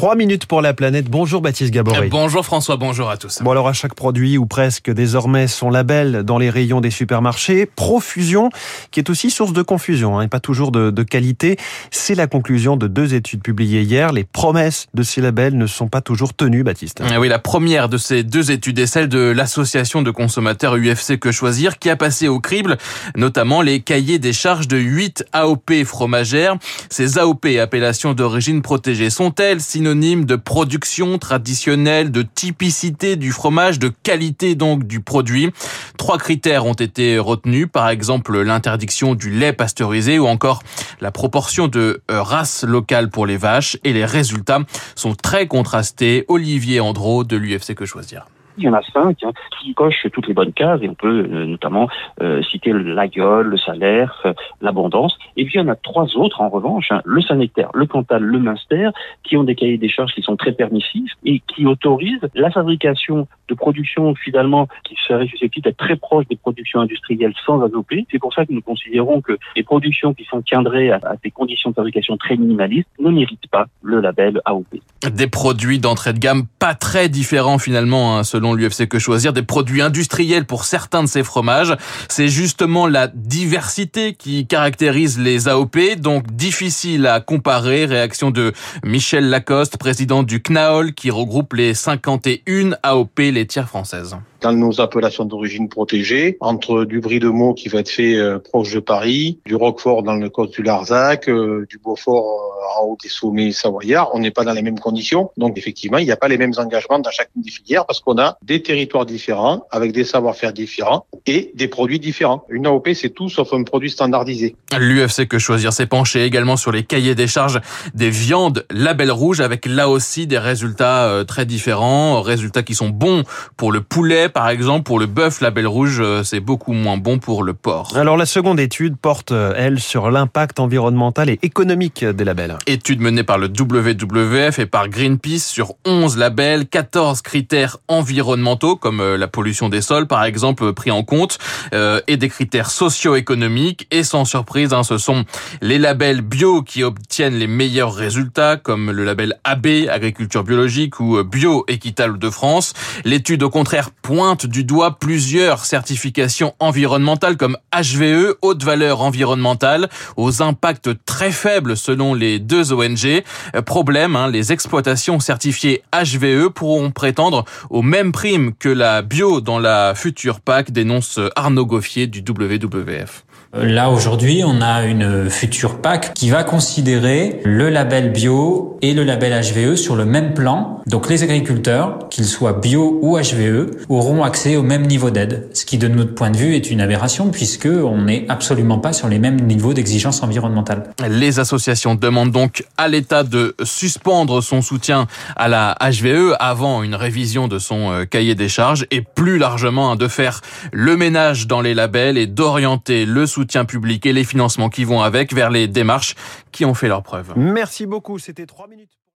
3 minutes pour la planète. Bonjour Baptiste Gabory. Bonjour François, bonjour à tous. Bon alors à chaque produit ou presque désormais son label dans les rayons des supermarchés. Profusion qui est aussi source de confusion hein, et pas toujours de, de qualité. C'est la conclusion de deux études publiées hier. Les promesses de ces labels ne sont pas toujours tenues Baptiste. Ah Oui, la première de ces deux études est celle de l'association de consommateurs UFC Que Choisir qui a passé au crible notamment les cahiers des charges de 8 AOP fromagères. Ces AOP, appellations d'origine protégée, sont-elles de production traditionnelle, de typicité du fromage, de qualité donc du produit. Trois critères ont été retenus, par exemple l'interdiction du lait pasteurisé ou encore la proportion de euh, races locales pour les vaches et les résultats sont très contrastés. Olivier Andro de l'UFC Que Choisir. Il y en a cinq hein, qui cochent toutes les bonnes cases et on peut euh, notamment euh, citer la gueule, le salaire, euh, l'abondance. Et puis il y en a trois autres en revanche, hein, le sanitaire, le cantal, le minster, qui ont des cahiers des charges qui sont très permissifs et qui autorisent la fabrication de productions finalement qui seraient susceptibles d'être très proches des productions industrielles sans AOP. C'est pour ça que nous considérons que les productions qui s'en tiendraient à, à des conditions de fabrication très minimalistes ne méritent pas le label AOP. Des produits d'entrée de gamme pas très différents finalement hein, selon l'UFC Que Choisir, des produits industriels pour certains de ces fromages. C'est justement la diversité qui caractérise les AOP, donc difficile à comparer. Réaction de Michel Lacoste, président du CNAOL, qui regroupe les 51 AOP laitières françaises dans nos appellations d'origine protégée, entre du brie de Meaux qui va être fait euh, proche de Paris, du Roquefort dans le côte du Larzac, euh, du Beaufort euh, en haut des sommets savoyards, on n'est pas dans les mêmes conditions. Donc effectivement, il n'y a pas les mêmes engagements dans chacune des filières parce qu'on a des territoires différents, avec des savoir-faire différents et des produits différents. Une AOP, c'est tout sauf un produit standardisé. L'UFC Que Choisir s'est penché également sur les cahiers des charges des viandes label rouge avec là aussi des résultats très différents, résultats qui sont bons pour le poulet, par exemple, pour le bœuf label rouge, c'est beaucoup moins bon pour le porc. Alors la seconde étude porte, elle, sur l'impact environnemental et économique des labels. Étude menée par le WWF et par Greenpeace sur 11 labels, 14 critères environnementaux, comme la pollution des sols, par exemple, pris en compte, euh, et des critères socio-économiques. Et sans surprise, hein, ce sont les labels bio qui obtiennent les meilleurs résultats, comme le label AB, agriculture biologique, ou bio équitable de France. L'étude, au contraire, pointe du doigt plusieurs certifications environnementales comme HVE, haute valeur environnementale, aux impacts très faibles selon les deux ONG. Problème, hein, les exploitations certifiées HVE pourront prétendre aux mêmes primes que la bio dans la future PAC, dénonce Arnaud Goffier du WWF. Là aujourd'hui, on a une future PAC qui va considérer le label bio et le label HVE sur le même plan. Donc les agriculteurs, qu'ils soient bio ou HVE, auront accès au même niveau d'aide, ce qui de notre point de vue est une aberration puisque on n'est absolument pas sur les mêmes niveaux d'exigence environnementale. Les associations demandent donc à l'État de suspendre son soutien à la HVE avant une révision de son cahier des charges et plus largement de faire le ménage dans les labels et d'orienter le soutien soutien public et les financements qui vont avec vers les démarches qui ont fait leurs preuves. Merci beaucoup, c'était 3 minutes.